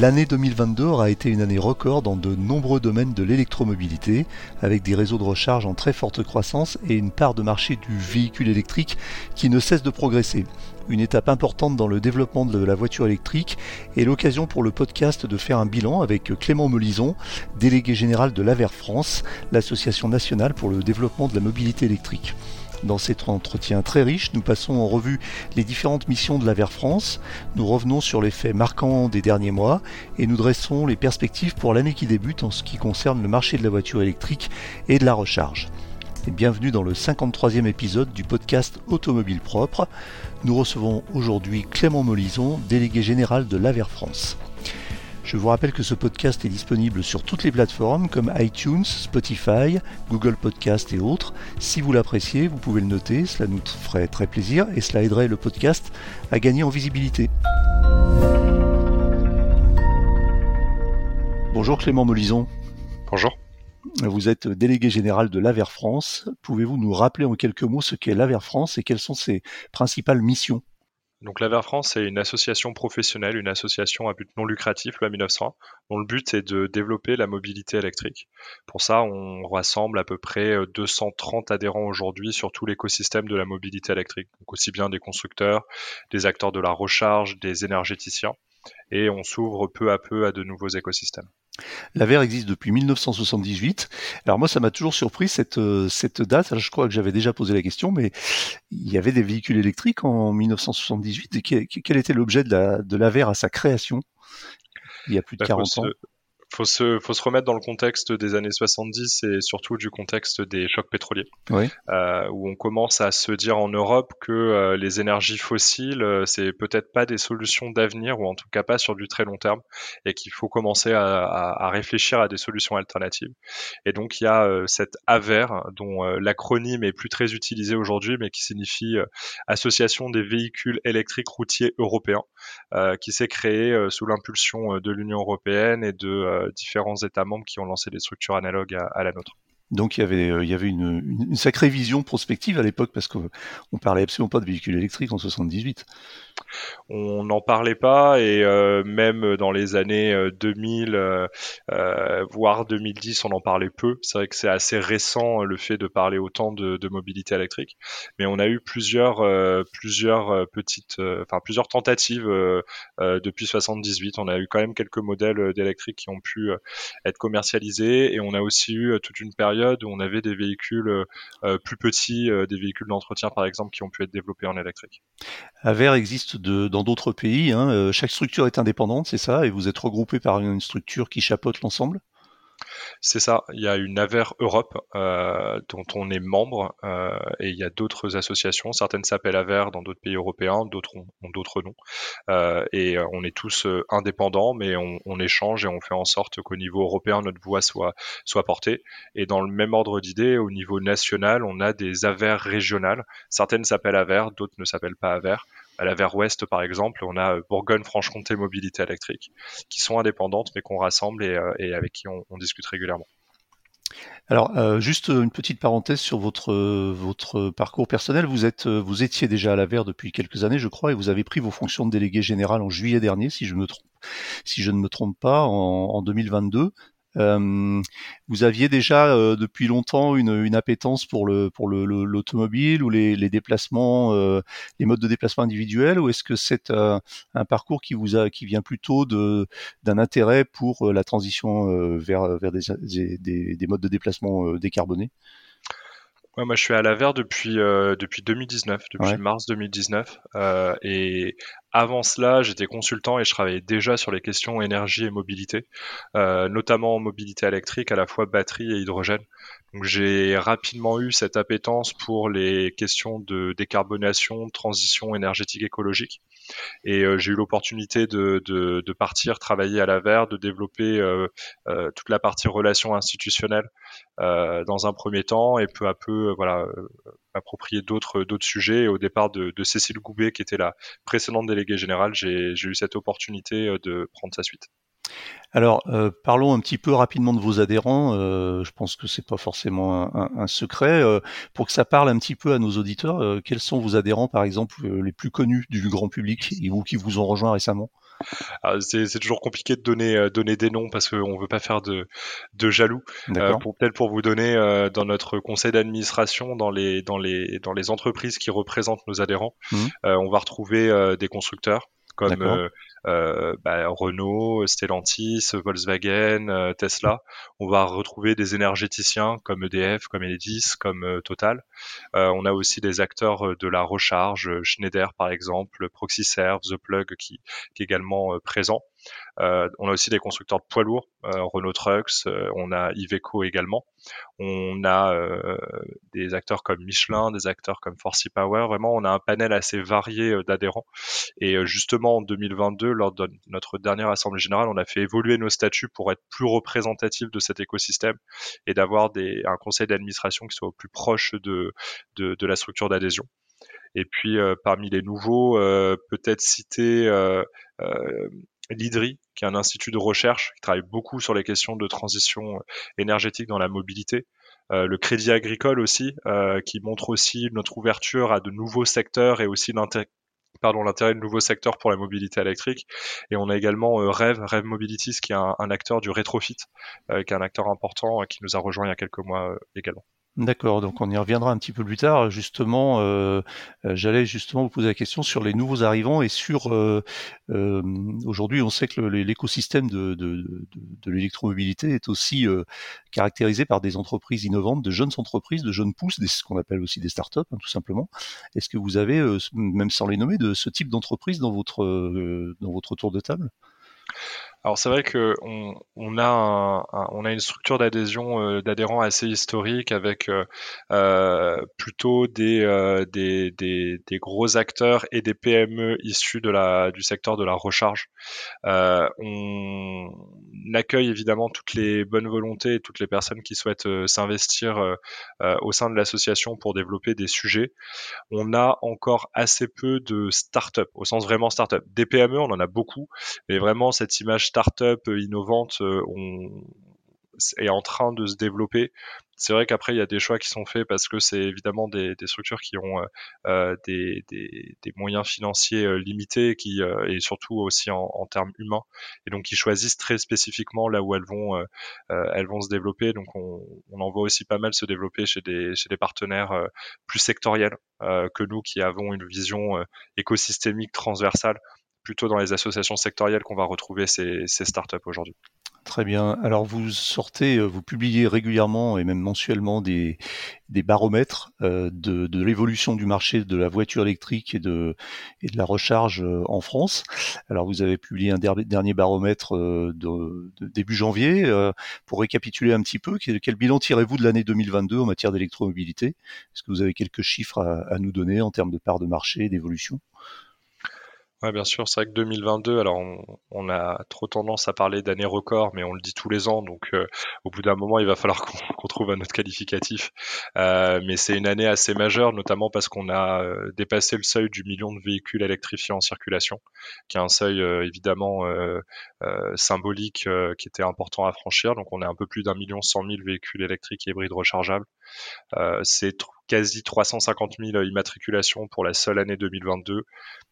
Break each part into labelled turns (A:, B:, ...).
A: L'année 2022 aura été une année record dans de nombreux domaines de l'électromobilité, avec des réseaux de recharge en très forte croissance et une part de marché du véhicule électrique qui ne cesse de progresser. Une étape importante dans le développement de la voiture électrique et l'occasion pour le podcast de faire un bilan avec Clément Melison, délégué général de l'AVER France, l'association nationale pour le développement de la mobilité électrique. Dans cet entretien très riche, nous passons en revue les différentes missions de la France, nous revenons sur les faits marquants des derniers mois et nous dressons les perspectives pour l'année qui débute en ce qui concerne le marché de la voiture électrique et de la recharge. Bienvenue dans le 53e épisode du podcast Automobile Propre. Nous recevons aujourd'hui Clément Molison, délégué général de l'AVER France. Je vous rappelle que ce podcast est disponible sur toutes les plateformes comme iTunes, Spotify, Google Podcast et autres. Si vous l'appréciez, vous pouvez le noter, cela nous ferait très plaisir et cela aiderait le podcast à gagner en visibilité. Bonjour Clément Molison.
B: Bonjour.
A: Vous êtes délégué général de l'AVER France. Pouvez-vous nous rappeler en quelques mots ce qu'est l'AVER France et quelles sont ses principales missions?
B: Donc l'AVER France est une association professionnelle, une association à but non lucratif, loi 1901, dont le but est de développer la mobilité électrique. Pour ça, on rassemble à peu près 230 adhérents aujourd'hui sur tout l'écosystème de la mobilité électrique, donc aussi bien des constructeurs, des acteurs de la recharge, des énergéticiens, et on s'ouvre peu à peu à de nouveaux écosystèmes.
A: La existe depuis 1978. Alors moi, ça m'a toujours surpris cette, euh, cette date. je crois que j'avais déjà posé la question, mais il y avait des véhicules électriques en 1978. Et quel, était l'objet de la, de à sa création il y a plus de 40 bah, ans?
B: Faut se, faut se remettre dans le contexte des années 70 et surtout du contexte des chocs pétroliers, euh, où on commence à se dire en Europe que euh, les énergies fossiles, euh, c'est peut-être pas des solutions d'avenir, ou en tout cas pas sur du très long terme, et qu'il faut commencer à, à, à, réfléchir à des solutions alternatives. Et donc il y a euh, cette AVER, dont l'acronyme est plus très utilisé aujourd'hui, mais qui signifie Association des véhicules électriques routiers européens, qui s'est créée sous l'impulsion de l'Union européenne et de euh, différents États membres qui ont lancé des structures analogues à, la nôtre.
A: Donc il y avait, euh, une, sacrée vision prospective à l'époque parce qu'on parlait absolument pas de véhicules électriques en 78
B: on n'en parlait pas et euh, même dans les années 2000 euh, euh, voire 2010 on en parlait peu. C'est vrai que c'est assez récent le fait de parler autant de, mobilité électrique. Mais on a eu plusieurs plusieurs petites enfin plusieurs tentatives depuis 78 on a eu quand même quelques modèles d'électrique qui ont pu être commercialisés. Et on a aussi eu toute une période où on avait des véhicules plus petits des véhicules d'entretien par exemple qui ont pu être développés en électrique.
A: Existe dans d'autres pays. Hein. Euh, chaque structure est indépendante, c'est ça, et vous êtes regroupé par une structure qui chapeaute l'ensemble?
B: C'est ça, il y a une AVER Europe euh, dont on est membre euh, et il y a d'autres associations, certaines s'appellent AVER dans d'autres pays européens, d'autres ont, d'autres noms. Et on est tous indépendants, mais on, échange et on fait en sorte qu'au niveau européen, notre voix soit, soit portée. Et dans le même ordre d'idée, au niveau national, on a des AVER régionales. Certaines s'appellent AVER, d'autres ne s'appellent pas AVER à la vers ouest, par exemple, on a Bourgogne-Franche-Comté Mobilité électrique, qui sont indépendantes mais qu'on rassemble et, et, avec qui on, discute régulièrement.
A: Alors, euh, juste une petite parenthèse sur votre votre parcours personnel. Vous êtes vous étiez déjà à la VER depuis quelques années, je crois, et vous avez pris vos fonctions de délégué général en juillet dernier, si je me trompe, si je ne me trompe pas, en, en 2022. Euh, vous aviez déjà euh, depuis longtemps une, une, appétence pour le pour l'automobile le, ou les, les déplacements, euh, les modes de déplacement individuels, ou est-ce que c'est un parcours qui vous a qui vient plutôt de d'un intérêt pour la transition vers vers des, des, des modes de déplacement décarbonés?
B: Moi, je suis à l'AVER depuis euh, depuis 2019, depuis mars 2019. Euh, et avant cela, j'étais consultant et je travaillais déjà sur les questions énergie et mobilité, euh, notamment mobilité électrique, à la fois batterie et hydrogène. Donc, j'ai rapidement eu cette appétence pour les questions de décarbonation, transition énergétique écologique. Et euh, j'ai eu l'opportunité de, partir travailler à l'AVER, de développer euh, euh, toute la partie relations institutionnelles dans un premier temps et peu à peu, voilà, m'approprier d'autres d'autres sujets. Et au départ de, de, Cécile Goubet, qui était la précédente déléguée générale, j'ai eu cette opportunité de prendre sa suite.
A: Alors, euh, parlons un petit peu rapidement de vos adhérents. Euh, je pense que c'est pas forcément un, secret. Euh, pour que ça parle un petit peu à nos auditeurs, quels sont vos adhérents, par exemple, les plus connus du grand public ou qui vous ont rejoint récemment?
B: C'est toujours compliqué de donner, donner des noms parce qu'on ne veut pas faire de, de jaloux. pour peut-être pour vous donner dans notre conseil d'administration, dans les, dans, les, dans les entreprises qui représentent nos adhérents, mmh. on va retrouver des constructeurs comme euh, bah, Renault, Stellantis, Volkswagen, euh, Tesla. On va retrouver des énergéticiens comme EDF, comme Enedis, comme euh, Total. on a aussi des acteurs de la recharge, Schneider par exemple, ProxyServe, The Plug qui, qui est également présent. Euh, on a aussi des constructeurs de poids lourds, euh, Renault Trucks, euh, on a Iveco également. On a des acteurs comme Michelin, des acteurs comme Forcy Power. Vraiment, on a un panel assez varié d'adhérents. Et justement, en 2022, lors de notre dernière assemblée générale, on a fait évoluer nos statuts pour être plus représentatifs de cet écosystème et d'avoir un conseil d'administration qui soit au plus proche de, de, la structure d'adhésion. Et puis parmi les nouveaux, peut-être citer l'IDRI, qui est un institut de recherche qui travaille beaucoup sur les questions de transition euh, énergétique dans la mobilité. Euh, le Crédit Agricole aussi, euh, qui montre aussi notre ouverture à de nouveaux secteurs et aussi l'intérêt de nouveaux secteurs pour la mobilité électrique et on a également Rev Rev Mobilities qui est un, un acteur du rétrofit qui est un acteur important qui nous a rejoint il y a quelques mois également.
A: D'accord, donc on y reviendra un petit peu plus tard. Justement, euh, euh, j'allais justement vous poser la question sur les nouveaux arrivants et sur euh, aujourd'hui, on sait que l'écosystème de, de, l'électromobilité est aussi caractérisé par des entreprises innovantes, de jeunes entreprises, de jeunes pousses, ce qu'on appelle aussi des startups, hein, tout simplement. Est-ce que vous avez, même sans les nommer, de ce type d'entreprise dans votre dans votre tour de table?
B: Alors c'est vrai que on, a on a une structure d'adhésion euh, d'adhérents assez historique avec euh, euh plutôt des, des, des, des, gros acteurs et des PME issus de la du secteur de la recharge. on accueille évidemment toutes les bonnes volontés et toutes les personnes qui souhaitent s'investir au sein de l'association pour développer des sujets. On a encore assez peu de start-up au sens vraiment start-up. Des PME, on en a beaucoup, mais vraiment cette image start-up euh, innovante euh, est en train de se développer. C'est vrai qu'après, il y a des choix qui sont faits parce que c'est évidemment des, structures qui ont euh, des, moyens financiers limités qui, et surtout aussi en, termes humains. Et donc, ils choisissent très spécifiquement là où elles vont, elles vont se développer. Donc, on, en voit aussi pas mal se développer chez des partenaires plus sectoriels que nous qui avons une vision écosystémique transversale plutôt dans les associations sectorielles qu'on va retrouver ces, startups aujourd'hui.
A: Très bien. Alors vous sortez, euh, vous publiez régulièrement et même mensuellement des, baromètres euh, de, l'évolution du marché de la voiture électrique et de, la recharge euh, en France. Alors vous avez publié un dernier baromètre début janvier. Pour récapituler un petit peu, quel, bilan tirez-vous de l'année 2022 en matière d'électromobilité? Est-ce que vous avez quelques chiffres à, à nous donner en termes de part de marché d'évolution?
B: Ouais, bien sûr, c'est vrai que 2022, alors on, a trop tendance à parler d'année record, mais on le dit tous les ans, donc euh, au bout d'un moment, il va falloir qu'on trouve un autre qualificatif. Euh, mais c'est une année assez majeure, notamment parce qu'on a euh, dépassé le seuil du million de véhicules électrifiés en circulation, qui est un seuil évidemment symbolique qui était important à franchir. Donc on est un peu plus d'un million cent mille véhicules électriques et hybrides rechargeables. C'est quasi 350 000 immatriculations pour la seule année 2022.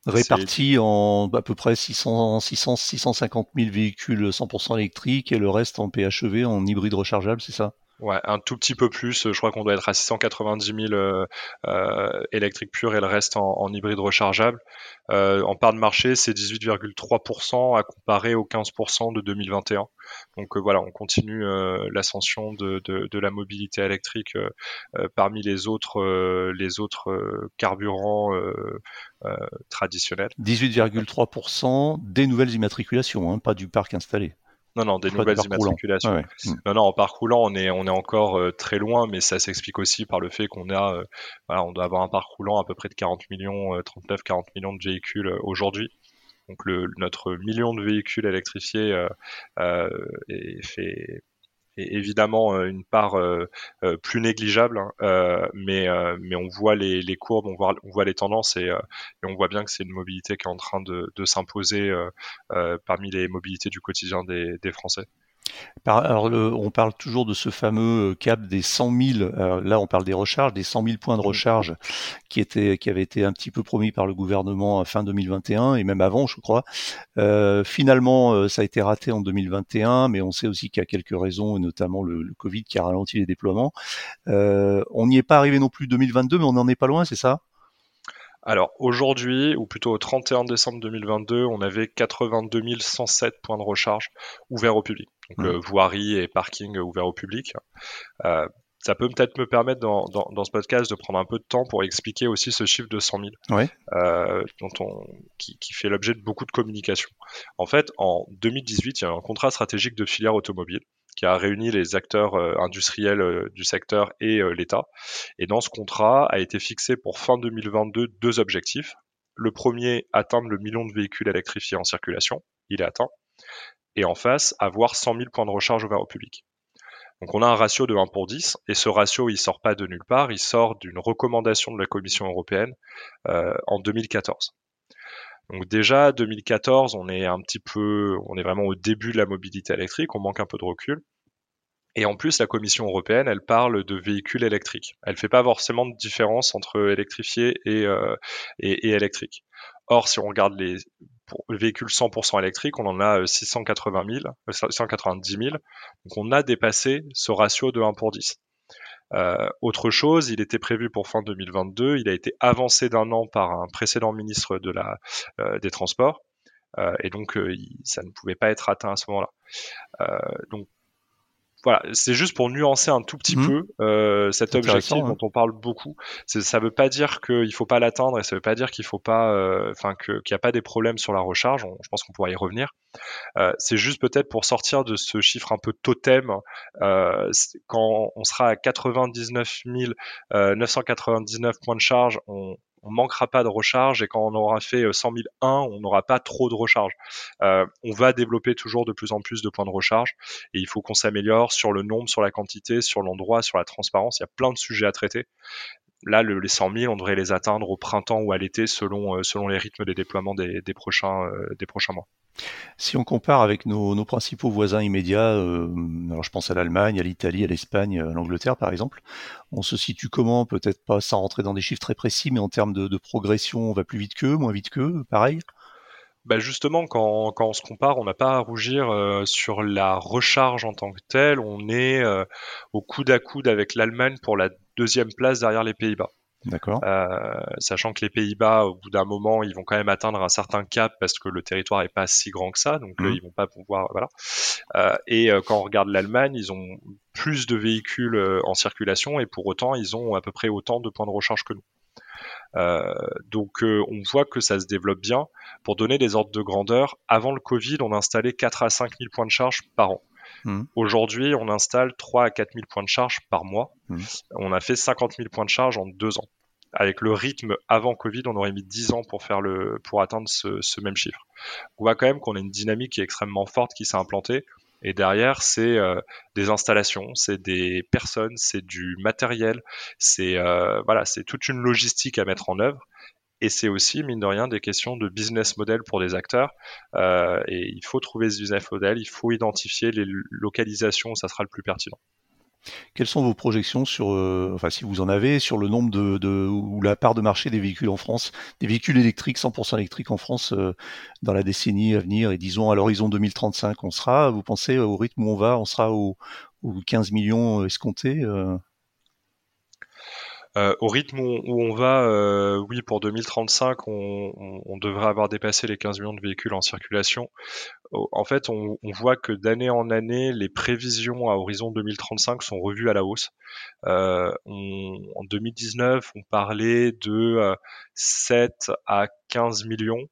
A: Répartis en à peu près 600, 600, 650 000 véhicules 100% électriques et le reste en PHEV, en hybride rechargeable, c'est ça?
B: Ouais, un tout petit peu plus. Je crois qu'on doit être à 690 000 euh, euh, électriques pures et le reste en, hybride rechargeable. Euh, en part de marché, c'est 18,3% à comparer aux 15% de 2021. Donc euh, voilà, on continue euh, l'ascension de, la mobilité électrique euh, parmi les autres, les autres carburants traditionnels.
A: 18,3% des nouvelles immatriculations, hein, pas du parc installé.
B: Non, non, des nouvelles immatriculations. Hmm. Non, non, en parcoulant, on est, on est encore euh, très loin, mais ça s'explique aussi par le fait qu'on a, euh, voilà, on doit avoir un parc roulant à peu près de 40 millions, 39-40 euh, millions de véhicules aujourd'hui. Donc le, notre million de véhicules électrifiés est fait évidemment euh, une part euh, euh, plus négligeable, hein, mais, on voit les, courbes, on voit, les tendances et, on voit bien que c'est une mobilité qui est en train de, s'imposer parmi les mobilités du quotidien des Français.
A: Alors, on parle toujours de ce fameux euh, cap des 100 000. là, on parle des recharges, des 100 000 points de recharge qui étaient, qui avaient été un petit peu promis par le gouvernement à fin 2021 et même avant, je crois. Euh, finalement, euh, ça a été raté en 2021, mais on sait aussi qu'il y a quelques raisons, et notamment le, le, Covid qui a ralenti les déploiements. on n'y est pas arrivé non plus 2022, mais on n'en est pas loin, c'est ça?
B: Alors aujourd'hui, ou plutôt au 31 décembre 2022, on avait 82 107 points de recharge ouverts au public. Donc mmh. voirie et parking ouverts au public. Euh, ça peut peut-être me permettre dans, dans, ce podcast de prendre un peu de temps pour expliquer aussi ce chiffre de 100 000 euh, dont on, qui, qui fait l'objet de beaucoup de communication. En fait, en 2018, il y a un contrat stratégique de filière automobile qui a réuni les acteurs euh, industriels euh, du secteur et euh, l'État. Et dans ce contrat a été fixé pour fin 2022 deux objectifs. Le premier, atteindre le million de véhicules électrifiés en circulation. Il est atteint. Et en face, avoir 100 000 points de recharge ouverts au public. Donc on a un ratio de 1 pour 10, et ce ratio, il sort pas de nulle part, il sort d'une recommandation de la Commission européenne en 2014. Donc déjà 2014, on est un petit peu, on est vraiment au début de la mobilité électrique, on manque un peu de recul. Et en plus, la Commission européenne, elle parle de véhicules électriques. Elle fait pas forcément de différence entre électrifié et, euh, et, électrique. Or, si on regarde les véhicules 100% électriques, on en a 680 000, 190 000. Donc on a dépassé ce ratio de 1 pour 10. Euh, autre chose, il était prévu pour fin 2022, il a été avancé d'un an par un précédent ministre de la, euh, des Transports, euh, et donc ça ne pouvait pas être atteint à ce moment-là. donc voilà, c'est juste pour nuancer un tout petit mmh. peu euh, cet objectif dont on parle beaucoup. Ça veut pas dire qu'il faut pas l'atteindre et ça veut pas dire qu'il faut pas, euh, enfin qu'il n'y a pas des problèmes sur la recharge. je pense qu'on pourra y revenir. Euh, c'est juste peut-être pour sortir de ce chiffre un peu totem. Euh, quand on sera à 99 999 points de charge, on, on manquera pas de recharge et quand on aura fait 100 000 1, on n'aura pas trop de recharge. Euh, on va développer toujours de plus en plus de points de recharge et il faut qu'on s'améliore sur le nombre, sur la quantité, sur l'endroit, sur la transparence. Il y a plein de sujets à traiter. Là, le, les 100 000, on devrait les atteindre au printemps ou à l'été selon, euh, les rythmes des déploiements des, des prochains, euh, des prochains mois.
A: Si on compare avec nos, principaux voisins immédiats, euh, alors je pense à l'Allemagne, à l'Italie, à l'Espagne, à l'Angleterre par exemple, on se situe comment? Peut-être pas sans rentrer dans des chiffres très précis, mais en termes de, progression, on va plus vite qu'eux, moins vite qu'eux, pareil?
B: Bah justement, quand, quand on se compare, on n'a pas à rougir euh, sur la recharge en tant que telle. On est euh, au coude à coude avec l'Allemagne pour la deuxième place derrière les Pays-Bas.
A: D'accord.
B: Euh, sachant que les Pays-Bas, au bout d'un moment, ils vont quand même atteindre un certain cap parce que le territoire est pas si grand que ça, donc mmh. ils vont pas pouvoir, voilà. Euh, et euh, quand on regarde l'Allemagne, ils ont plus de véhicules euh, en circulation et pour autant, ils ont à peu près autant de points de recharge que nous. Euh, donc on voit que ça se développe bien. Pour donner des ordres de grandeur, avant le Covid, on installait 4 à 5 000 points de charge par an. Mmh. Aujourd'hui, on installe 3 à 4 000 points de charge par mois. Mmh. On a fait 50 000 points de charge en deux ans. Avec le rythme avant Covid, on aurait mis 10 ans pour faire le, pour atteindre ce, même chiffre. On voit quand même qu'on a une dynamique qui est extrêmement forte qui s'est implantée. Et derrière, c'est euh, des installations, c'est des personnes, c'est du matériel, c'est euh, voilà, c'est toute une logistique à mettre en œuvre. Et c'est aussi, mine de rien, des questions de business model pour des acteurs. Euh, et il faut trouver ce business model, il faut identifier les localisations où ça sera le plus pertinent.
A: Quelles sont vos projections sur, euh, enfin si vous en avez, sur le nombre de, de, ou la part de marché des véhicules en France, des véhicules électriques, 100% électriques en France euh, dans la décennie à venir? Et disons à l'horizon 2035, on sera, vous pensez au rythme où on va, on sera aux 15 millions escomptés euh,
B: au rythme où, on va, euh, oui, pour 2035, on, devrait avoir dépassé les 15 millions de véhicules en circulation. En fait, on, voit que d'année en année, les prévisions à horizon 2035 sont revues à la hausse. Euh, en 2019, on parlait de 7 à 15 millions.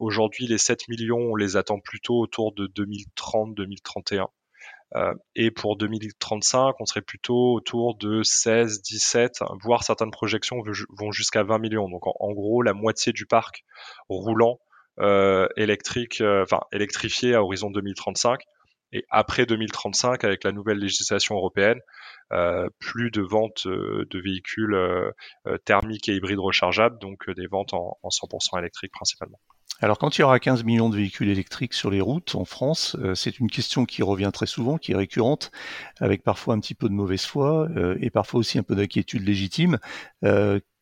B: Aujourd'hui, les 7 millions, on les attend plutôt autour de 2030-2031. Euh, et pour 2035, on serait plutôt autour de 16, 17, voire certaines projections vont jusqu'à 20 millions. Donc en, gros, la moitié du parc roulant euh, électrique, euh, enfin électrifié à horizon 2035. Et après 2035, avec la nouvelle législation européenne, euh, plus de ventes de véhicules thermiques et hybrides rechargeables, donc des ventes en, en 100% électriques principalement.
A: Alors quand il y aura 15 millions de véhicules électriques sur les routes en France, euh, c'est une question qui revient très souvent, qui est récurrente, avec parfois un petit peu de mauvaise foi euh, et parfois aussi un peu d'inquiétude légitime.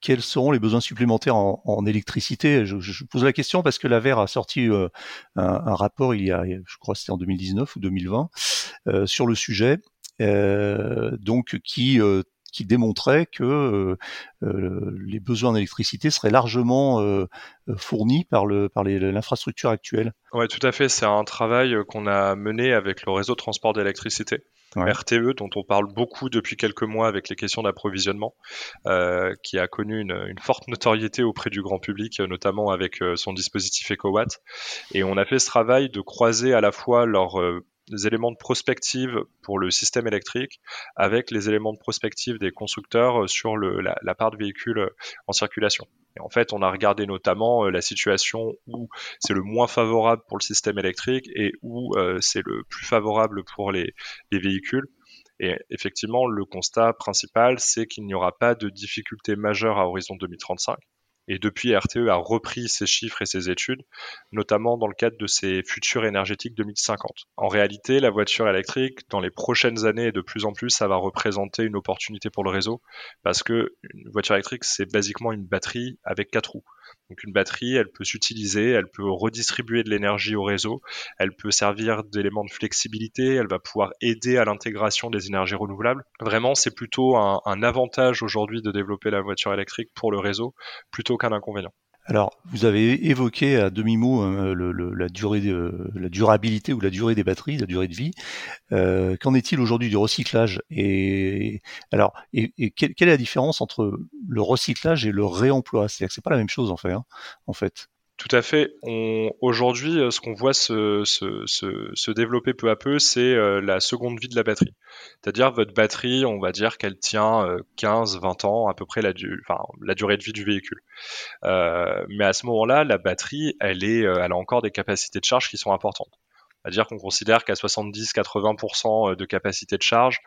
A: Euh, quels seront les besoins supplémentaires en, électricité? Je, pose la question parce que la VER a sorti un, un, rapport il y a, je crois c'était en 2019 ou 2020, sur le sujet. donc qui démontrait que euh, euh, les besoins d'électricité seraient largement euh, fournis par par l'infrastructure actuelle.
B: Oui, tout à fait. C'est un travail qu'on a mené avec le réseau de transport d'électricité. RTE, dont on parle beaucoup depuis quelques mois avec les questions d'approvisionnement, qui a connu une, une, forte notoriété auprès du grand public, notamment avec son dispositif EcoWatt. Et on a fait ce travail de croiser à la fois leur les éléments de prospective pour le système électrique avec les éléments de prospective des constructeurs euh, sur le, la, part de véhicules euh, en circulation. Et en fait, on a regardé notamment euh, la situation où c'est le moins favorable pour le système électrique et où c'est le plus favorable pour les, les véhicules. Et effectivement, le constat principal, c'est qu'il n'y aura pas de difficultés majeures à horizon 2035. Et depuis, RTE a repris ces chiffres et ces études, notamment dans le cadre de ses futurs énergétiques 2050. En réalité, la voiture électrique, dans les prochaines années et de plus en plus, ça va représenter une opportunité pour le réseau, parce que une voiture électrique, c'est basiquement une batterie avec quatre roues. Donc une batterie, elle peut s'utiliser, elle peut redistribuer de l'énergie au réseau, elle peut servir d'élément de flexibilité, elle va pouvoir aider à l'intégration des énergies renouvelables. Vraiment, c'est plutôt un, un avantage aujourd'hui de développer la voiture électrique pour le réseau plutôt qu'un inconvénient.
A: Alors, vous avez évoqué à demi-mot hein, la, durée la durabilité ou la durée des batteries, la durée de vie. Euh, qu'en est-il aujourd'hui du recyclage Et alors, et, quelle, est la différence entre le recyclage et le réemploi? C'est-à-dire que c'est pas la même chose en fait. Hein, en fait.
B: Tout à fait. Aujourd'hui, euh, ce qu'on voit se, développer peu à peu, c'est euh, la seconde vie de la batterie. C'est-à-dire votre batterie, on va dire qu'elle tient 15, euh, 20 ans, à peu près la, durée de vie du véhicule. Mais à ce moment-là, la batterie, elle, elle a encore des capacités de charge qui sont importantes. C'est-à-dire qu'on considère qu'à 70-80% de capacité de charge,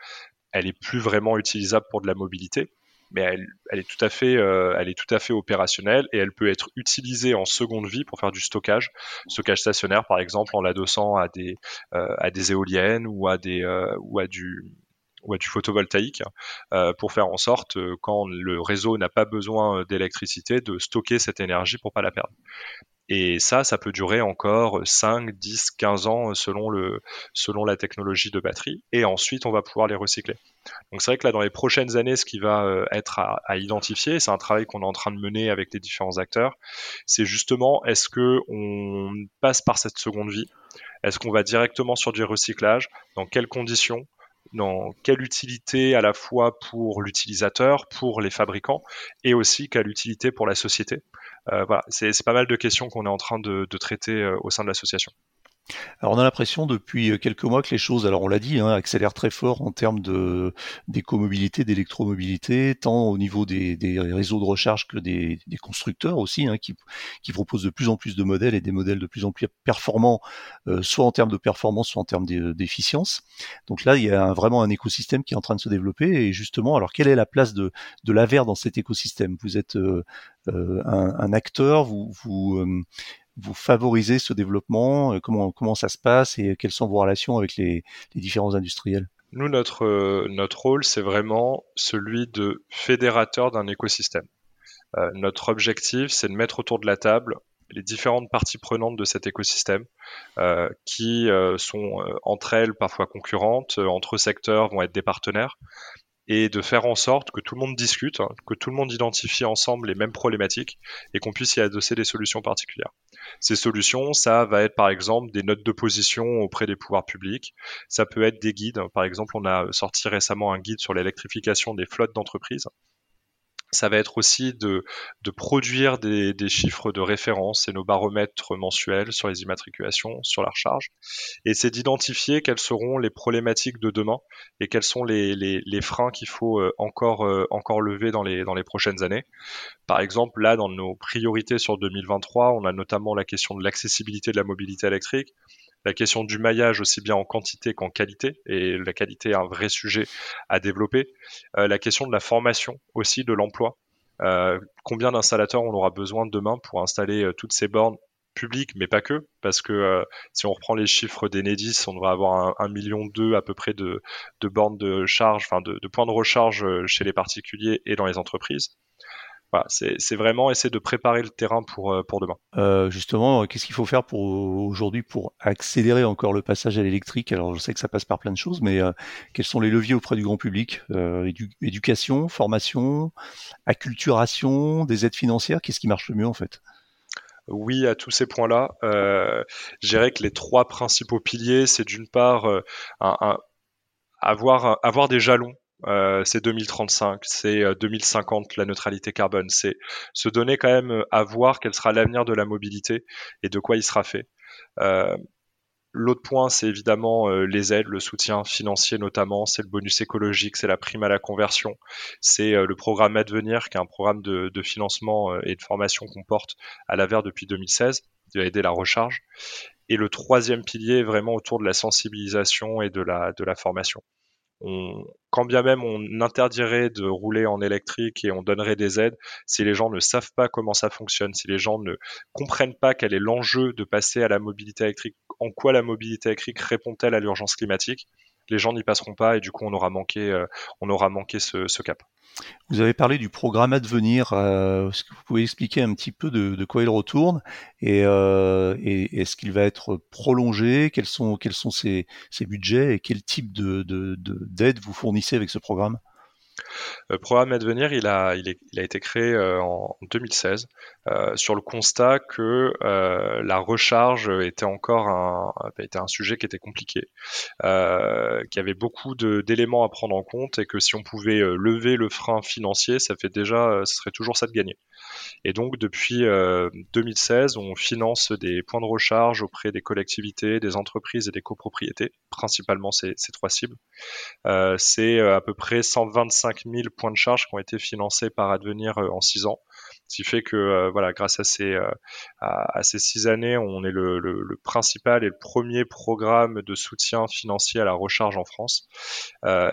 B: elle est plus vraiment utilisable pour de la mobilité mais elle, elle, est tout à fait, euh, elle est tout à fait opérationnelle et elle peut être utilisée en seconde vie pour faire du stockage, stockage stationnaire par exemple en l'adossant à des euh, à des éoliennes ou à des euh, ou à du ou à du photovoltaïque pour faire en sorte, quand le réseau n'a pas besoin d'électricité, de stocker cette énergie pour pas la perdre. Et ça, ça peut durer encore 5, 10, 15 ans selon, le, selon la technologie de batterie. Et ensuite, on va pouvoir les recycler. Donc c'est vrai que là, dans les prochaines années, ce qui va euh, être à, à identifier, c'est un travail qu'on est en train de mener avec les différents acteurs, c'est justement est-ce que on passe par cette seconde vie? Est-ce qu'on va directement sur du recyclage? Dans quelles conditions? Dans quelle utilité à la fois pour l'utilisateur, pour les fabricants, et aussi quelle utilité pour la société. Euh, voilà, c'est pas mal de questions qu'on est en train de, traiter euh, au sein de l'association.
A: Alors on a l'impression depuis euh, quelques mois que les choses, alors on l'a dit, hein, accélèrent très fort en termes d'écomobilité, d'électromobilité, tant au niveau des, réseaux de recharge que des, constructeurs aussi, hein, qui, proposent de plus en plus de modèles et des modèles de plus en plus performants, euh, soit en termes de performance, soit en termes d'efficience. Donc là, il y a vraiment un écosystème qui est en train de se développer. Et justement, alors quelle est la place de, de l'AVER dans cet écosystème? Vous êtes euh, un, acteur, vous vous favorisez ce développement euh, comment, comment ça se passe et quelles sont vos relations avec les, différents industriels?
B: Nous, notre, euh, notre rôle, c'est vraiment celui de fédérateur d'un écosystème. Euh, notre objectif, c'est de mettre autour de la table les différentes parties prenantes de cet écosystème, qui sont entre elles parfois concurrentes, entre secteurs vont être des partenaires, et de faire en sorte que tout le monde discute, hein, que tout le monde identifie ensemble les mêmes problématiques et qu'on puisse y adosser des solutions particulières. Ces solutions, ça va être par exemple des notes de position auprès des pouvoirs publics, ça peut être des guides, par exemple on a sorti récemment un guide sur l'électrification des flottes d'entreprises ça va être aussi de, produire des, chiffres de référence et nos baromètres mensuels sur les immatriculations, sur la recharge. Et c'est d'identifier quelles seront les problématiques de demain et quels sont les, les, les freins qu'il faut euh, encore, euh, encore lever dans les, dans les prochaines années. Par exemple, là, dans nos priorités sur 2023, on a notamment la question de l'accessibilité de la mobilité électrique la question du maillage aussi bien en quantité qu'en qualité, et la qualité est un vrai sujet à développer. Euh, la question de la formation aussi, de l'emploi. Euh, combien d'installateurs on aura besoin demain pour installer euh, toutes ces bornes public, mais pas que, parce que si on reprend les chiffres d'Enedis, on devrait avoir un, million deux à peu près de, bornes de charge, enfin de points de recharge chez les particuliers et dans les entreprises c'est vraiment essayer de préparer le terrain pour, euh, pour demain.
A: Euh, justement, qu'est-ce qu'il faut faire pour aujourd'hui pour accélérer encore le passage à l'électrique? Alors, je sais que ça passe par plein de choses, mais euh, quels sont les leviers auprès du grand public? Éducation, formation, acculturation, des aides financières? Qu'est-ce qui marche le mieux en fait?
B: Oui, à tous ces points-là, euh, je dirais que les trois principaux piliers, c'est d'une part avoir, avoir des jalons euh, c'est 2035, c'est 2050 euh, la neutralité carbone. C'est se donner quand même euh, à voir quel sera l'avenir de la mobilité et de quoi il sera fait. L'autre point, c'est évidemment les aides, le soutien financier notamment, c'est le bonus écologique, c'est la prime à la conversion, c'est le programme Advenir, qui est un programme de, financement et de formation qu'on porte à l'AVER depuis 2016, qui va aider la recharge. Et le troisième pilier, vraiment autour de la sensibilisation et de la formation quand bien même on interdirait de rouler en électrique et on donnerait des aides, si les gens ne savent pas comment ça fonctionne, si les gens ne comprennent pas quel est l'enjeu de passer à la mobilité électrique, en quoi la mobilité électrique répond-elle à l'urgence climatique, les gens n'y passeront pas et du coup on aura manqué, euh, on aura manqué ce, cap.
A: Vous avez parlé du programme Advenir. Euh, est-ce que vous pouvez expliquer un petit peu de, quoi il retourne et, euh, est-ce qu'il va être prolongé? Quels sont, quels sont ses, budgets et quel type de, d'aide vous fournissez avec ce programme?
B: Programme Advenir, il a, été créé euh, en 2016 euh, sur le constat que la recharge était encore un, sujet qui était compliqué, qu'il y avait beaucoup d'éléments à prendre en compte et que si on pouvait lever le frein financier, ça fait déjà, ce serait toujours ça de gagner. Et donc depuis 2016, on finance des points de recharge auprès des collectivités, des entreprises et des copropriétés, principalement ces, ces trois cibles. c'est à peu près 125 000 points de charge qui ont été financés par Advenir euh, en six ans. Ce qui fait que euh, voilà, grâce à ces, euh, à, ces six années, on est le, principal et le premier programme de soutien financier à la recharge en France.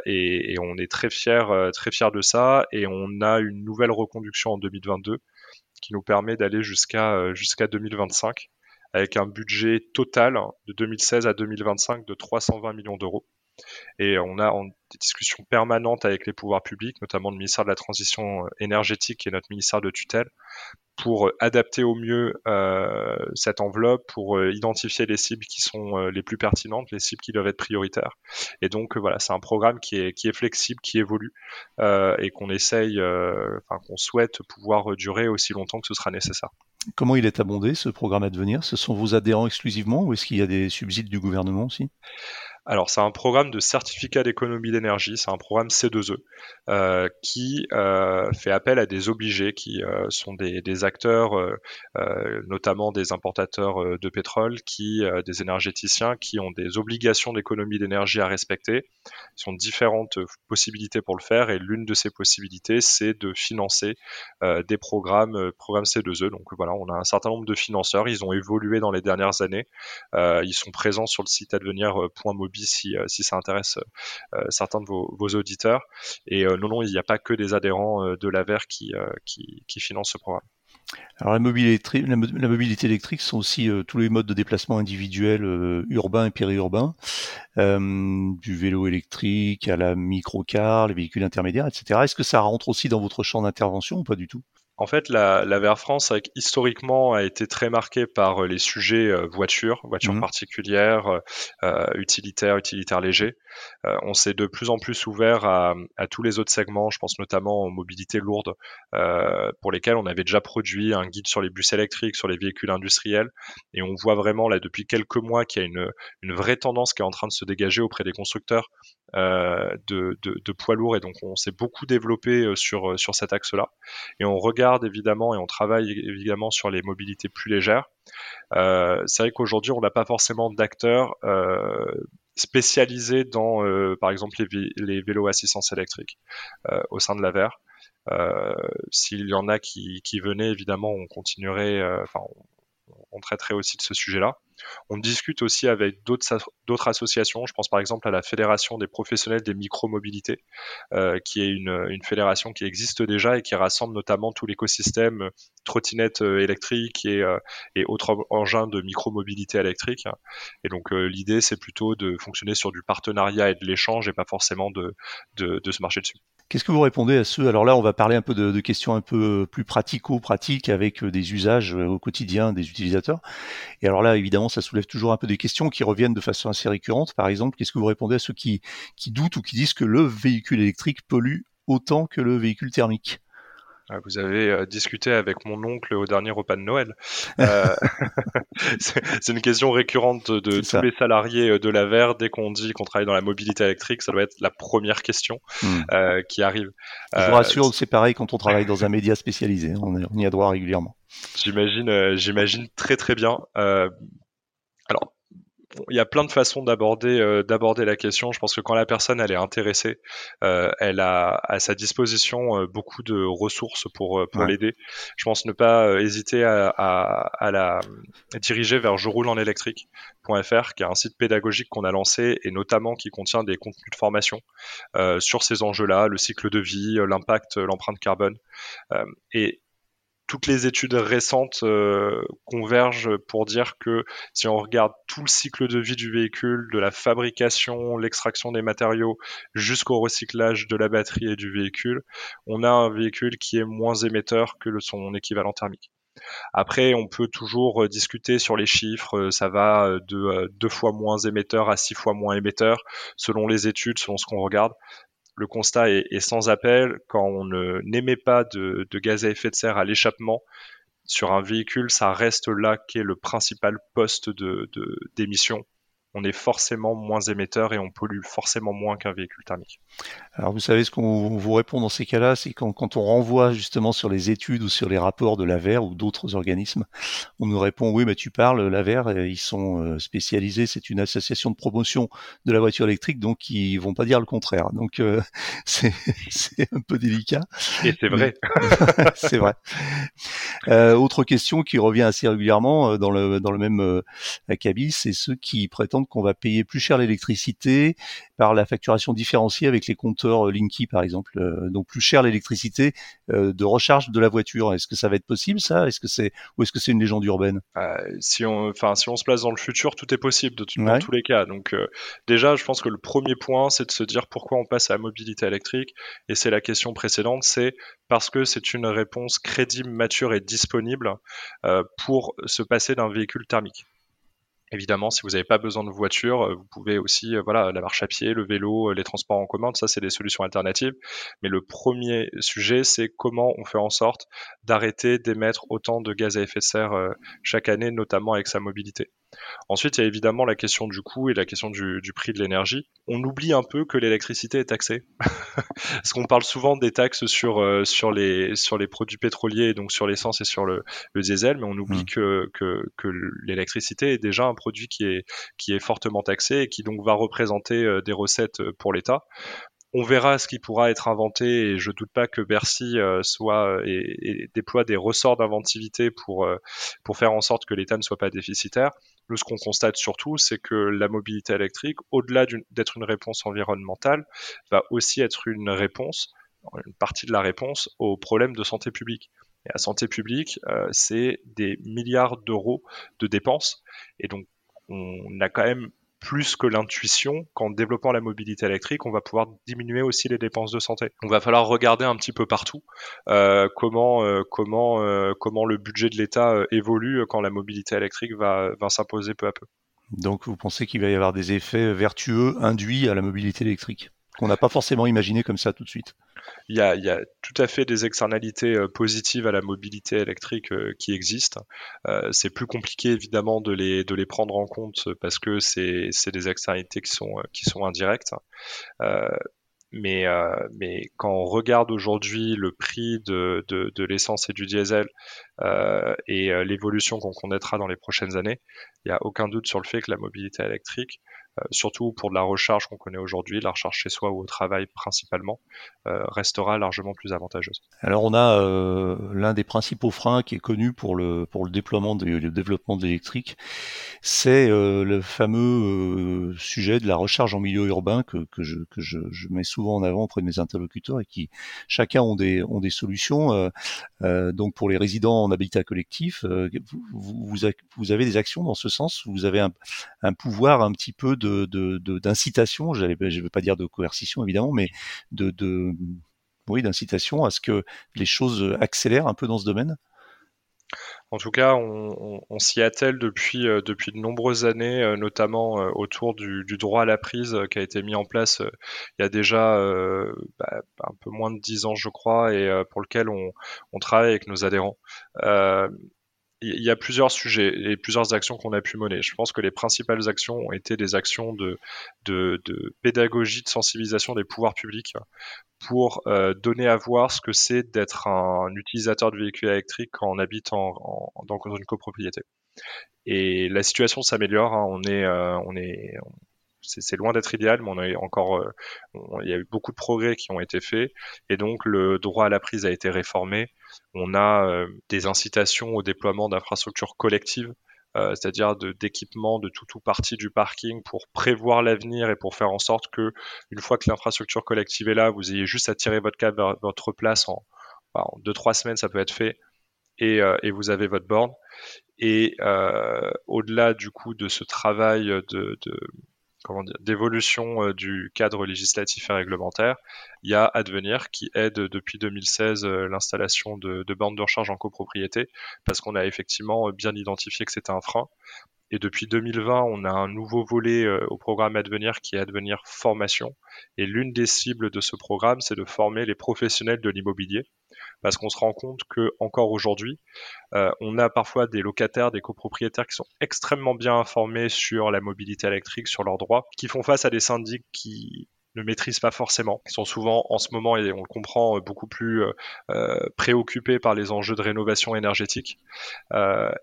B: et, on est très fier, très fier de ça. Et on a une nouvelle reconduction en 2022 qui nous permet d'aller jusqu'à jusqu'à 2025 avec un budget total de 2016 à 2025 de 320 millions d'euros. Et on a des discussions permanentes avec les pouvoirs publics, notamment le ministère de la Transition euh, énergétique et notre ministère de tutelle, pour euh, adapter au mieux euh, cette enveloppe, pour identifier les cibles qui sont les plus pertinentes, les cibles qui doivent être prioritaires. Et donc voilà, c'est un programme qui est, qui est flexible, qui évolue et qu'on essaye, enfin qu'on souhaite pouvoir durer aussi longtemps que ce sera nécessaire.
A: Comment il est abondé ce programme à devenir? Ce sont vos adhérents exclusivement ou est-ce qu'il y a des subsides du gouvernement aussi?
B: Alors, c'est un programme de certificat d'économie d'énergie, c'est un programme C2E euh, qui euh, fait appel à des obligés qui euh, sont des, acteurs, notamment des importateurs de pétrole, qui, des énergéticiens qui ont des obligations d'économie d'énergie à respecter. Ils sont différentes possibilités pour le faire et l'une de ces possibilités, c'est de financer des programmes, programmes C2E. Donc voilà, on a un certain nombre de financeurs. Ils ont évolué dans les dernières années. ils sont présents sur le site advenir.mobile si, euh, si ça intéresse euh, certains de vos, auditeurs. Et euh, non, non, il n'y a pas que des adhérents de l'AVER qui, financent ce programme.
A: Alors la mobilité, électrique sont aussi tous les modes de déplacement individuels urbains et périurbains, du vélo électrique à la microcar, les véhicules intermédiaires, etc. Est-ce que ça rentre aussi dans votre champ d'intervention ou pas du tout?
B: En fait, la, la VR France, historiquement, a été très marquée par euh, les sujets euh, voitures, voitures mmh particulières, euh, utilitaires, utilitaires légers. Euh, on s'est de plus en plus ouvert à, tous les autres segments, je pense notamment aux mobilités lourdes, euh, pour lesquelles on avait déjà produit un guide sur les bus électriques, sur les véhicules industriels, et on voit vraiment là depuis quelques mois qu'il y a une, vraie tendance qui est en train de se dégager auprès des constructeurs euh, de, poids lourds, et donc on s'est beaucoup développé sur, sur cet axe-là. Et on regarde évidemment et on travaille évidemment sur les mobilités plus légères. c'est vrai qu'aujourd'hui, on n'a pas forcément d'acteurs spécialisé dans, euh, par exemple, les, les, vélos assistance électrique euh, au sein de la VER. Euh, s'il y en a qui, qui, venaient, évidemment, on continuerait, enfin, on traiterait aussi de ce sujet-là. On discute aussi avec d'autres associations. Je pense par exemple à la Fédération des professionnels des micromobilités, euh, qui est une, fédération qui existe déjà et qui rassemble notamment tout l'écosystème trottinettes euh, électriques et, euh, autres engins de micromobilité électrique. Et donc euh, l'idée, c'est plutôt de fonctionner sur du partenariat et de l'échange et pas forcément de se marcher dessus.
A: Qu'est-ce que vous répondez à ceux Alors là, on va parler un peu de, questions un peu plus pratico-pratiques avec des usages au quotidien des utilisateurs. Et alors là, évidemment, ça soulève toujours un peu des questions qui reviennent de façon assez récurrente. Par exemple, qu'est-ce que vous répondez à ceux qui, doutent ou qui disent que le véhicule électrique pollue autant que le véhicule thermique?
B: Vous avez euh, discuté avec mon oncle au dernier repas de Noël. Euh, c'est une question récurrente de, tous les salariés euh, de la VER. Dès qu'on dit qu'on travaille dans la mobilité électrique, ça doit être la première question hmm. qui arrive.
A: Je vous rassure, c'est pareil quand on travaille dans un média spécialisé. On, y a droit régulièrement.
B: J'imagine, j'imagine très très bien. Il y a plein de façons d'aborder euh, d'aborder la question. Je pense que quand la personne elle est intéressée, euh, elle a à sa disposition euh, beaucoup de ressources pour pour l'aider. Je pense ne pas hésiter à, à, à, la diriger vers je roule en électrique.fr, qui est un site pédagogique qu'on a lancé et notamment qui contient des contenus de formation sur ces enjeux-là, le cycle de vie, l'impact, l'empreinte carbone. et toutes les études récentes euh, convergent pour dire que si on regarde tout le cycle de vie du véhicule, de la fabrication, l'extraction des matériaux, jusqu'au recyclage de la batterie et du véhicule, on a un véhicule qui est moins émetteur que son équivalent thermique. Après, on peut toujours euh, discuter sur les chiffres. Euh, ça va de deux fois moins émetteur à six fois moins émetteur, selon les études, selon ce qu'on regarde le constat est, sans appel. Quand on n'émet pas de, gaz à effet de serre à l'échappement sur un véhicule, ça reste là qui est le principal poste d'émission. On est forcément moins émetteur et on pollue forcément moins qu'un véhicule thermique.
A: Alors vous savez ce qu'on vous répond dans ces cas-là, c'est quand, quand, on renvoie justement sur les études ou sur les rapports de l'AVER ou d'autres organismes, on nous répond oui mais tu parles, l'AVER, euh, ils sont euh, spécialisés, c'est une association de promotion de la voiture électrique, donc ils vont pas dire le contraire. Donc euh, c'est un peu délicat.
B: Et c'est vrai.
A: c'est vrai. Euh, autre question qui revient assez régulièrement dans le, dans le même acabit, c'est ceux qui prétendent qu'on va payer plus cher l'électricité par la facturation différenciée avec les compteurs euh, Linky par exemple, euh, donc plus cher l'électricité euh, de recharge de la voiture. Est-ce que ça va être possible ça? Est-ce que c'est ou est-ce que c'est une légende urbaine?
B: Si on, enfin si on se place dans le futur, tout est possible de dans tous les cas. Donc déjà, je pense que le premier point, c'est de se dire pourquoi on passe à la mobilité électrique. Et c'est la question précédente, c'est parce que c'est une réponse crédible, mature et disponible pour se passer d'un véhicule thermique. Évidemment, si vous n'avez pas besoin de voiture, euh, vous pouvez aussi, euh, voilà, la marche à pied, le vélo, euh, les transports en commun, ça c'est des solutions alternatives. Mais le premier sujet, c'est comment on fait en sorte d'arrêter d'émettre autant de gaz à effet de serre chaque année, notamment avec sa mobilité. Ensuite, il y a évidemment la question du coût et la question du, prix de l'énergie. On oublie un peu que l'électricité est taxée. Parce qu'on parle souvent des taxes sur, euh, sur, les, sur les produits pétroliers, donc sur l'essence et sur le, diesel, mais on oublie mm. que, que, que l'électricité est déjà un produit qui est, qui est fortement taxé et qui donc va représenter euh, des recettes euh, pour l'État on verra ce qui pourra être inventé et je doute pas que Bercy soit et, déploie des ressorts d'inventivité pour pour faire en sorte que l'État ne soit pas déficitaire. Nous, ce qu'on constate surtout, c'est que la mobilité électrique, au-delà d'être une réponse environnementale, va aussi être une réponse, une partie de la réponse aux problèmes de santé publique. Et la santé publique, euh, c'est des milliards d'euros de dépenses. Et donc, on a quand même plus que l'intuition qu'en développant la mobilité électrique, on va pouvoir diminuer aussi les dépenses de santé. On va falloir regarder un petit peu partout euh, comment euh, euh, comment le budget de l'État évolue quand la mobilité électrique va s'imposer peu à peu.
A: Donc vous pensez qu'il va y avoir des effets vertueux induits à la mobilité électrique? Qu'on n'a pas forcément imaginé comme ça tout de suite
B: il y, a, tout à fait des externalités euh, positives à la mobilité électrique euh, qui existent. Euh, c'est plus compliqué évidemment de les, de les prendre en compte parce que c'est des externalités qui sont, qui sont indirectes. mais, mais quand on regarde aujourd'hui le prix de, de, de l'essence et du diesel et l'évolution qu'on connaîtra dans les prochaines années, il n'y a aucun doute sur le fait que la mobilité électrique surtout pour de la recharge qu'on connaît aujourd'hui, la recharge chez soi ou au travail principalement, restera largement plus avantageuse.
A: Alors on a l'un des principaux freins qui est connu pour le pour le déploiement et le développement de l'électrique, c'est le fameux sujet de la recharge en milieu urbain que, que, je, mets souvent en avant auprès de mes interlocuteurs et qui chacun ont des ont des solutions. donc pour les résidents en habitat collectif, vous, vous, avez des actions dans ce sens, vous avez un, pouvoir un petit peu de de, de, je ne veux pas dire de coercition évidemment, mais de, oui, d'incitation à ce que les choses accélèrent un peu dans ce domaine?
B: En tout cas, on, s'y attelle depuis, euh, depuis de nombreuses années, euh, notamment euh, autour du, droit à la prise qui a été mis en place il y a déjà bah, un peu moins de dix ans, je crois, et pour lequel on, travaille avec nos adhérents il y a plusieurs sujets et plusieurs actions qu'on a pu mener. Je pense que les principales actions ont été des actions de, pédagogie, de sensibilisation des pouvoirs publics pour euh, donner à voir ce que c'est d'être un, utilisateur de véhicules électriques quand on habite en, dans une copropriété. Et la situation s'améliore. Hein. On est, euh, on est, c'est loin d'être idéal, mais on a encore, euh, il y a eu beaucoup de progrès qui ont été faits, et donc le droit à la prise a été réformé. On a euh, des incitations au déploiement d'infrastructures collectives, euh, c'est-à-dire d'équipements de, tout ou partie du parking pour prévoir l'avenir et pour faire en sorte que une fois que l'infrastructure collective est là, vous ayez juste à tirer votre câble vers votre place en, en deux trois semaines, ça peut être fait, et, vous avez votre borne. Et au-delà du coup de ce travail de d'évolution euh, du cadre législatif et réglementaire. Il y a Advenir qui aide depuis 2016 euh, l'installation de, de bornes de recharge en copropriété parce qu'on a effectivement euh, bien identifié que c'était un frein. Et depuis 2020, on a un nouveau volet au programme Advenir qui est Advenir Formation. Et l'une des cibles de ce programme, c'est de former les professionnels de l'immobilier parce qu'on se rend compte que encore aujourd'hui, euh, on a parfois des locataires, des copropriétaires qui sont extrêmement bien informés sur la mobilité électrique, sur leurs droits, qui font face à des syndics qui ne maîtrisent pas forcément, Ils sont souvent en ce moment, et on le comprend, euh, beaucoup plus euh, préoccupés par les enjeux de rénovation énergétique.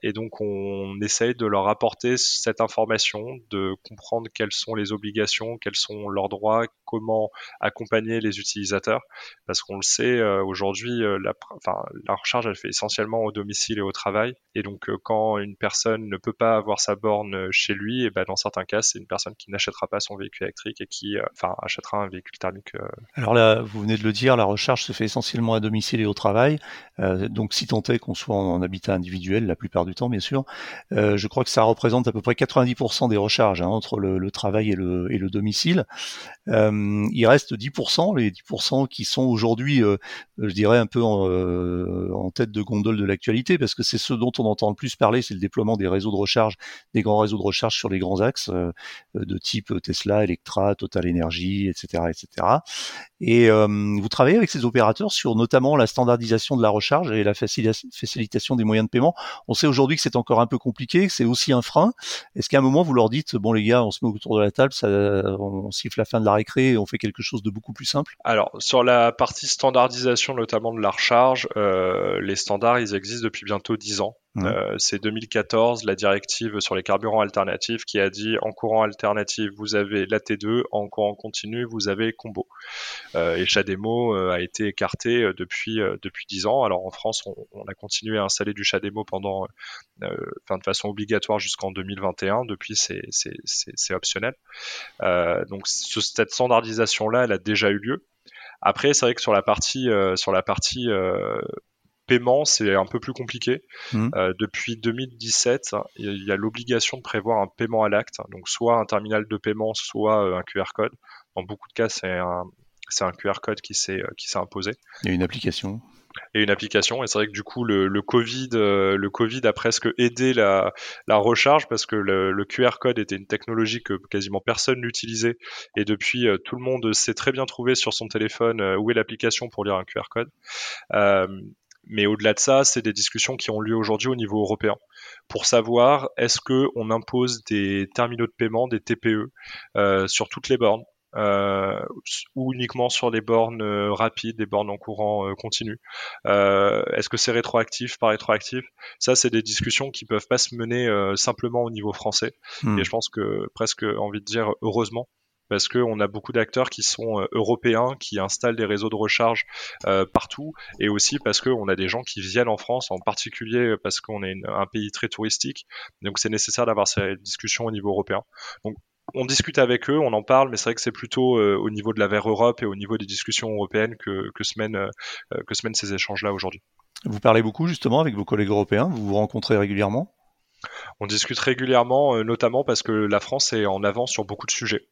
B: Et donc on essaye de leur apporter cette information, de comprendre quelles sont les obligations, quels sont leurs droits, comment accompagner les utilisateurs, parce qu'on le sait, euh, aujourd'hui, la, enfin, la recharge, elle fait essentiellement au domicile et au travail. Et donc quand une personne ne peut pas avoir sa borne chez lui, et ben, dans certains cas, c'est une personne qui n'achètera pas son véhicule électrique et qui enfin, achète un véhicule thermique. Euh.
A: Alors là, vous venez de le dire, la recharge se fait essentiellement à domicile et au travail. Euh, donc si tant est qu'on soit en, habitat individuel, la plupart du temps, bien sûr, euh, je crois que ça représente à peu près 90% des recharges hein, entre le, travail et le domicile. Il reste 10%, les 10% qui sont aujourd'hui, je dirais, un peu en, en tête de gondole de l'actualité, parce que c'est ce dont on entend le plus parler, c'est le déploiement des réseaux de recharge, des grands réseaux de recharge sur les grands axes de type Tesla, Electra, Total Energy, etc., etc. Et euh, vous travaillez avec ces opérateurs sur notamment la standardisation de la recharge et la facilitation des moyens de paiement. On sait aujourd'hui que c'est encore un peu compliqué, que c'est aussi un frein. Est-ce qu'à un moment vous leur dites bon les gars, on se met autour de la table, ça, on siffle la fin de la récré on fait quelque chose de beaucoup plus simple
B: Alors sur la partie standardisation notamment de la recharge, euh, les standards ils existent depuis bientôt 10 ans. Euh, c'est 2014, la directive sur les carburants alternatifs qui a dit en courant alternatif, vous avez la T2, en courant continu, vous avez combo. Euh, et Chademo euh, a été écarté euh, depuis depuis 10 ans. Alors en France, on, on, a continué à installer du Chademo pendant, enfin de façon obligatoire jusqu'en 2021. Depuis, c'est c'est optionnel. donc ce, cette standardisation là, elle a déjà eu lieu. Après, c'est vrai que sur la partie sur la partie paiement, c'est un peu plus compliqué. Mmh. Euh, depuis 2017, il y a l'obligation de prévoir un paiement à l'acte, donc soit un terminal de paiement, soit euh, un QR code. Dans beaucoup de cas, c'est un, QR code qui s'est, euh, qui s'est imposé.
A: Il y a une application
B: et une application. Et c'est vrai que du coup, le, le Covid, le Covid a presque aidé la, la recharge parce que le, le, QR code était une technologie que quasiment personne n'utilisait. Et depuis, tout le monde sait très bien trouver sur son téléphone où est l'application pour lire un QR code. Euh, mais au-delà de ça, c'est des discussions qui ont lieu aujourd'hui au niveau européen pour savoir est-ce que on impose des terminaux de paiement, des TPE, euh, sur toutes les bornes ou uniquement sur les bornes rapides, des bornes en courant continu. Est-ce que c'est rétroactif, pas rétroactif? Ça, c'est des discussions qui peuvent pas se mener simplement au niveau français. Hmm. Et je pense que presque envie de dire heureusement parce qu'on a beaucoup d'acteurs qui sont euh, européens, qui installent des réseaux de recharge euh, partout, et aussi parce qu'on a des gens qui viennent en France, en particulier parce qu'on est un pays très touristique, donc c'est nécessaire d'avoir ces discussions au niveau européen. Donc on discute avec eux, on en parle, mais c'est vrai que c'est plutôt euh, au niveau de la vers Europe et au niveau des discussions européennes que, se mènent, que se mènent ces échanges-là aujourd'hui.
A: Vous parlez beaucoup justement avec vos collègues européens, vous vous rencontrez régulièrement?
B: On discute régulièrement, euh, notamment parce que la France est en avance sur beaucoup de sujets.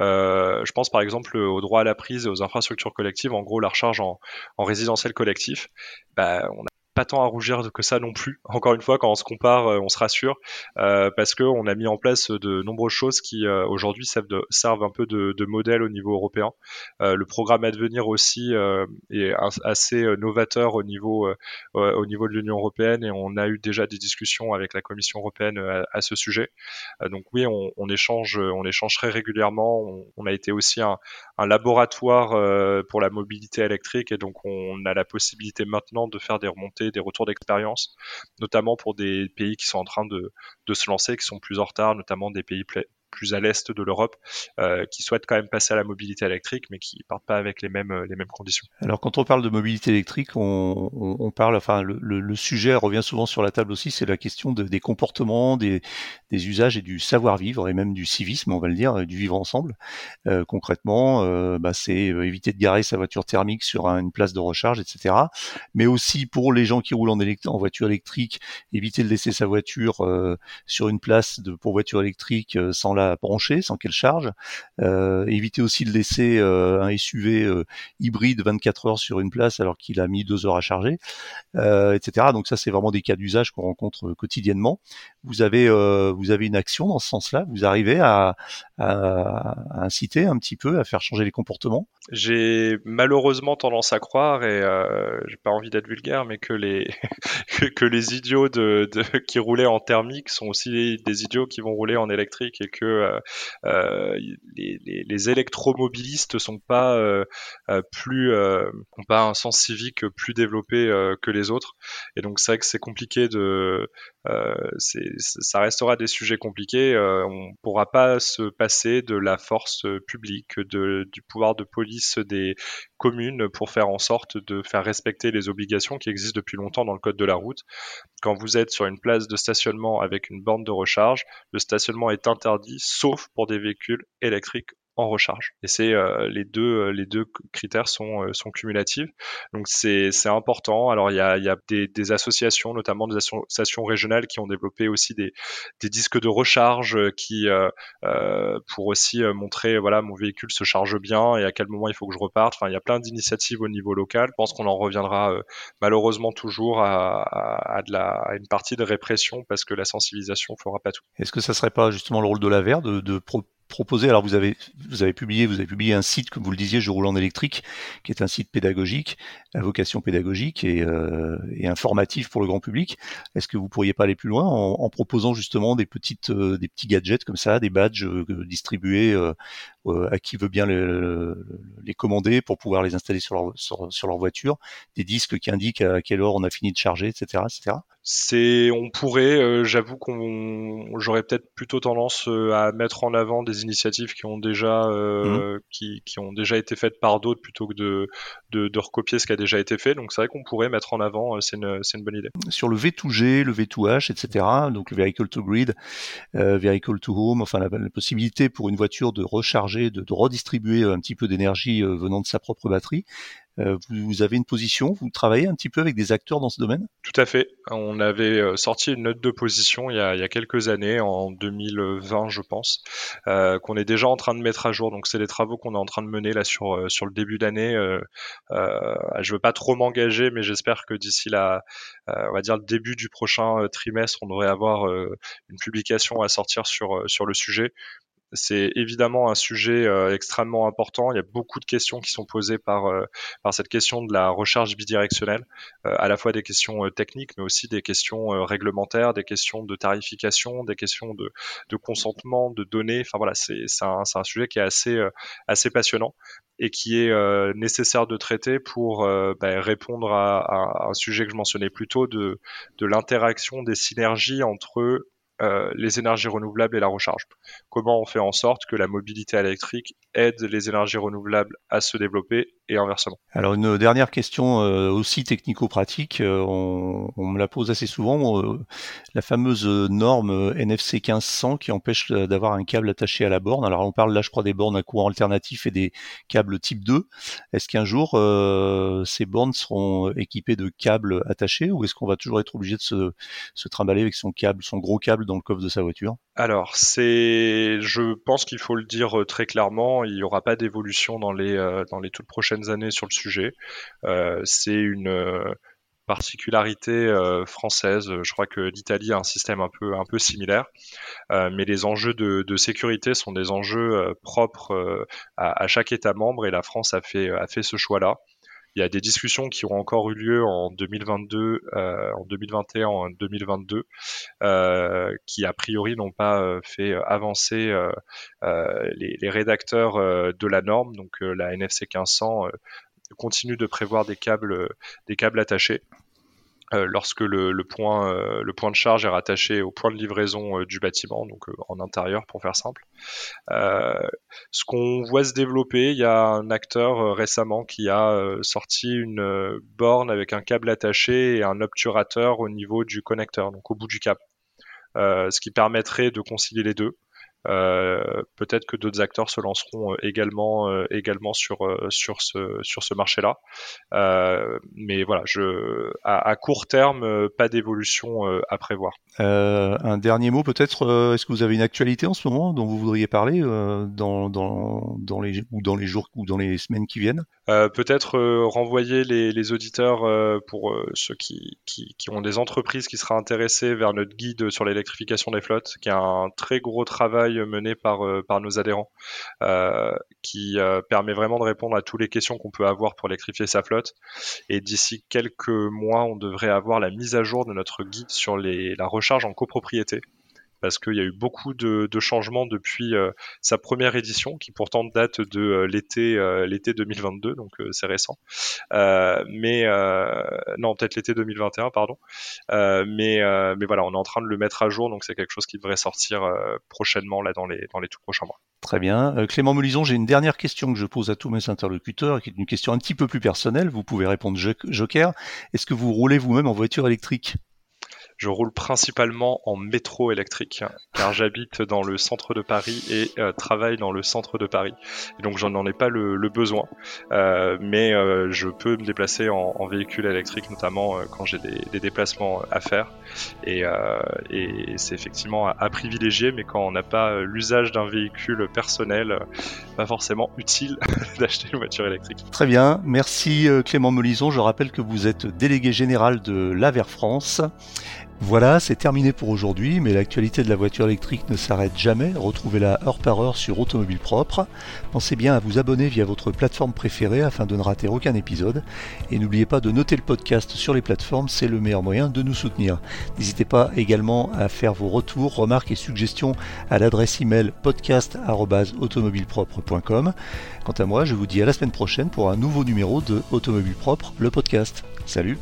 B: Euh, je pense par exemple au droit à la prise et aux infrastructures collectives, en gros la recharge en, en résidentiel collectif. Bah, pas tant à rougir que ça non plus. Encore une fois, quand on se compare, euh, on se rassure euh, parce que on a mis en place de nombreuses choses qui euh, aujourd'hui servent, un peu de, modèle au niveau européen. Euh, le programme Advenir aussi euh, est assez novateur au niveau au niveau de l'Union européenne et on a eu déjà des discussions avec la Commission européenne à, ce sujet. donc oui, on, échange on échange très régulièrement. On, a été aussi un laboratoire pour la mobilité électrique et donc on a la possibilité maintenant de faire des remontées des retours d'expérience, notamment pour des pays qui sont en train de, se lancer, qui sont plus en retard, notamment des pays plus à l'est de l'Europe, euh, qui souhaitent quand même passer à la mobilité électrique, mais qui partent pas avec les mêmes les mêmes conditions.
A: Alors quand on parle de mobilité électrique, on, parle, enfin le, sujet revient souvent sur la table aussi, c'est la question de, des comportements, des, usages et du savoir-vivre et même du civisme, on va le dire, du vivre ensemble. Euh, concrètement, euh, bah, c'est euh, éviter de garer sa voiture thermique sur une place de recharge, etc. Mais aussi pour les gens qui roulent en, voiture électrique, éviter de laisser sa voiture euh, sur une place pour voiture électrique sans la brancher sans qu'elle charge. Euh, éviter aussi de laisser euh, un SUV euh, hybride 24 heures sur une place alors qu'il a mis deux heures à charger, etc. Donc ça, c'est vraiment des cas d'usage qu'on rencontre quotidiennement. Vous avez, vous avez une action dans ce sens-là. Vous arrivez à, inciter un petit peu, à faire changer les comportements.
B: J'ai malheureusement tendance à croire, et euh, j'ai pas envie d'être vulgaire, mais que les que, les idiots de, qui roulaient en thermique sont aussi des idiots qui vont rouler en électrique et que euh, euh, les, les, les, électromobilistes sont pas euh, plus ont pas un sens civique plus développé que les autres et donc c'est vrai que c'est compliqué de ça restera des sujets compliqués on pourra pas se passer de la force publique du pouvoir de police des communes pour faire en sorte de faire respecter les obligations qui existent depuis longtemps dans le code de la route. Quand vous êtes sur une place de stationnement avec une borne de recharge, le stationnement est interdit sauf pour des véhicules électriques en recharge. Et c'est euh, les deux deux critères sont euh, sont cumulatifs. Donc c'est important. Alors il y a des, associations, notamment des associations régionales, qui ont développé aussi des disques de recharge qui euh, pour aussi montrer voilà mon véhicule se charge bien et à quel moment il faut que je reparte. Enfin il y a plein d'initiatives au niveau local. Je pense qu'on en reviendra malheureusement toujours à, une partie de répression parce que la sensibilisation fera pas tout.
A: Est-ce que ça serait pas justement le rôle de la VER de, de proposer. Alors vous avez vous avez publié vous avez publié un site comme vous le disiez, je roule en électrique, qui est un site pédagogique, à vocation pédagogique et, euh, et informatif pour le grand public. Est-ce que vous pourriez pas aller plus loin en, en proposant justement des petites euh, des petits gadgets comme ça, des badges euh, distribués euh, à qui veut bien les, les, commander pour pouvoir les installer sur leur sur, sur leur voiture, des disques qui indiquent à quelle heure on a fini de charger, etc., etc
B: c'est on pourrait euh, j'avoue qu'on j'aurais peut-être plutôt tendance euh, à mettre en avant des initiatives qui ont déjà euh, mmh. qui, qui, ont déjà été faites par d'autres plutôt que de, de, de recopier ce qui a déjà été fait donc c'est vrai qu'on pourrait mettre en avant c'est une c'est une bonne idée
A: sur le V2G le V2H etc donc le vehicle to grid vehicle to home enfin la, possibilité pour une voiture de recharger de, redistribuer un petit peu d'énergie venant de sa propre batterie euh, vous, avez une position, vous travaillez un petit peu avec des acteurs dans ce domaine?
B: Tout à fait. On avait euh, sorti une note de position il y a, quelques années, en 2020 je pense, euh, qu'on est déjà en train de mettre à jour. Donc c'est des travaux qu'on est en train de mener là sur, euh, sur le début d'année. Euh, euh, je veux pas trop m'engager, mais j'espère que d'ici la, on va dire le début du prochain trimestre, on devrait avoir une publication à sortir sur, sur le sujet c'est évidemment un sujet euh, extrêmement important. Il y a beaucoup de questions qui sont posées par, euh, par cette question de la recharge bidirectionnelle, euh, à la fois des questions techniques, mais aussi des questions réglementaires, des questions de tarification, des questions de, de consentement, de données. Enfin voilà, c'est un, un, sujet qui est assez, assez passionnant et qui est nécessaire de traiter pour bah, répondre à, à, un sujet que je mentionnais plus tôt de, de l'interaction des synergies entre euh, les énergies renouvelables et la recharge. Comment on fait en sorte que la mobilité électrique aide les énergies renouvelables à se développer et inversement?
A: Alors une dernière question euh, aussi technico-pratique, euh, on, me la pose assez souvent, la fameuse norme NFC 1500 qui empêche d'avoir un câble attaché à la borne. Alors on parle là je crois des bornes à courant alternatif et des câbles type 2. Est-ce qu'un jour ces bornes seront équipées de câbles attachés ou est-ce qu'on va toujours être obligé de se, se trimballer avec son câble, son gros câble le coffre de sa voiture
B: Alors, c'est, je pense qu'il faut le dire euh, très clairement, il n'y aura pas d'évolution dans les euh, dans les toutes prochaines années sur le sujet. Euh, c'est une particularité française. Je crois que l'Italie a un système un peu similaire, mais les enjeux de, sécurité sont des enjeux propres à, chaque État membre et la France a fait a fait ce choix-là. Il y a des discussions qui ont encore eu lieu en 2022, euh, en 2021, en 2022, euh, qui a priori n'ont pas euh, fait avancer les, les, rédacteurs de la norme. Donc la NFC 1500 continue de prévoir des câbles, des câbles attachés. Euh, lorsque le, point, euh, le point de charge est rattaché au point de livraison euh, du bâtiment, donc en intérieur pour faire simple. ce qu'on voit se développer, il y a un acteur récemment qui a sorti une borne avec un câble attaché et un obturateur au niveau du connecteur, donc au bout du câble. ce qui permettrait de concilier les deux. Euh, peut-être que d'autres acteurs se lanceront euh, également euh, également sur sur ce sur ce marché-là. mais voilà, je à, court terme, pas d'évolution à prévoir.
A: un dernier mot peut-être. Est-ce que vous avez une actualité en ce moment dont vous voudriez parler dans, dans, dans les ou dans les jours ou dans les semaines qui viennent?
B: Peut-être renvoyer les, auditeurs pour ceux qui, qui, ont des entreprises qui seraient intéressés vers notre guide sur l'électrification des flottes, qui a un très gros travail mené par, euh, par nos adhérents, euh, qui euh, permet vraiment de répondre à toutes les questions qu'on peut avoir pour électrifier sa flotte. Et d'ici quelques mois, on devrait avoir la mise à jour de notre guide sur les, la recharge en copropriété parce qu'il y a eu beaucoup de, changements depuis euh, sa première édition, qui pourtant date de euh, l'été euh, l'été 2022, donc c'est récent. mais non, peut-être l'été 2021, pardon. mais mais voilà, on est en train de le mettre à jour, donc c'est quelque chose qui devrait sortir prochainement là dans les dans les tout prochains mois.
A: Très bien. Clément Melison, j'ai une dernière question que je pose à tous mes interlocuteurs, qui est une question un petit peu plus personnelle. Vous pouvez répondre Joker. Est-ce que vous roulez vous-même en voiture électrique?
B: Je roule principalement en métro électrique, car j'habite dans le centre de Paris et euh, travaille dans le centre de Paris. Et donc j'en ai pas le, besoin, euh, mais euh, je peux me déplacer en, véhicule électrique, notamment quand j'ai des, déplacements à faire. Et, c'est effectivement à, privilégier, mais quand on n'a pas l'usage d'un véhicule personnel, pas forcément utile d'acheter une voiture électrique.
A: Très bien, merci Clément Melison. Je rappelle que vous êtes délégué général de l'Aver France voilà, c'est terminé pour aujourd'hui, mais l'actualité de la voiture électrique ne s'arrête jamais. Retrouvez-la heure par heure sur Automobile Propre. Pensez bien à vous abonner via votre plateforme préférée afin de ne rater aucun épisode. Et n'oubliez pas de noter le podcast sur les plateformes, c'est le meilleur moyen de nous soutenir. N'hésitez pas également à faire vos retours, remarques et suggestions à l'adresse email podcast.automobilepropre.com. Quant à moi, je vous dis à la semaine prochaine pour un nouveau numéro de Automobile Propre, le podcast. Salut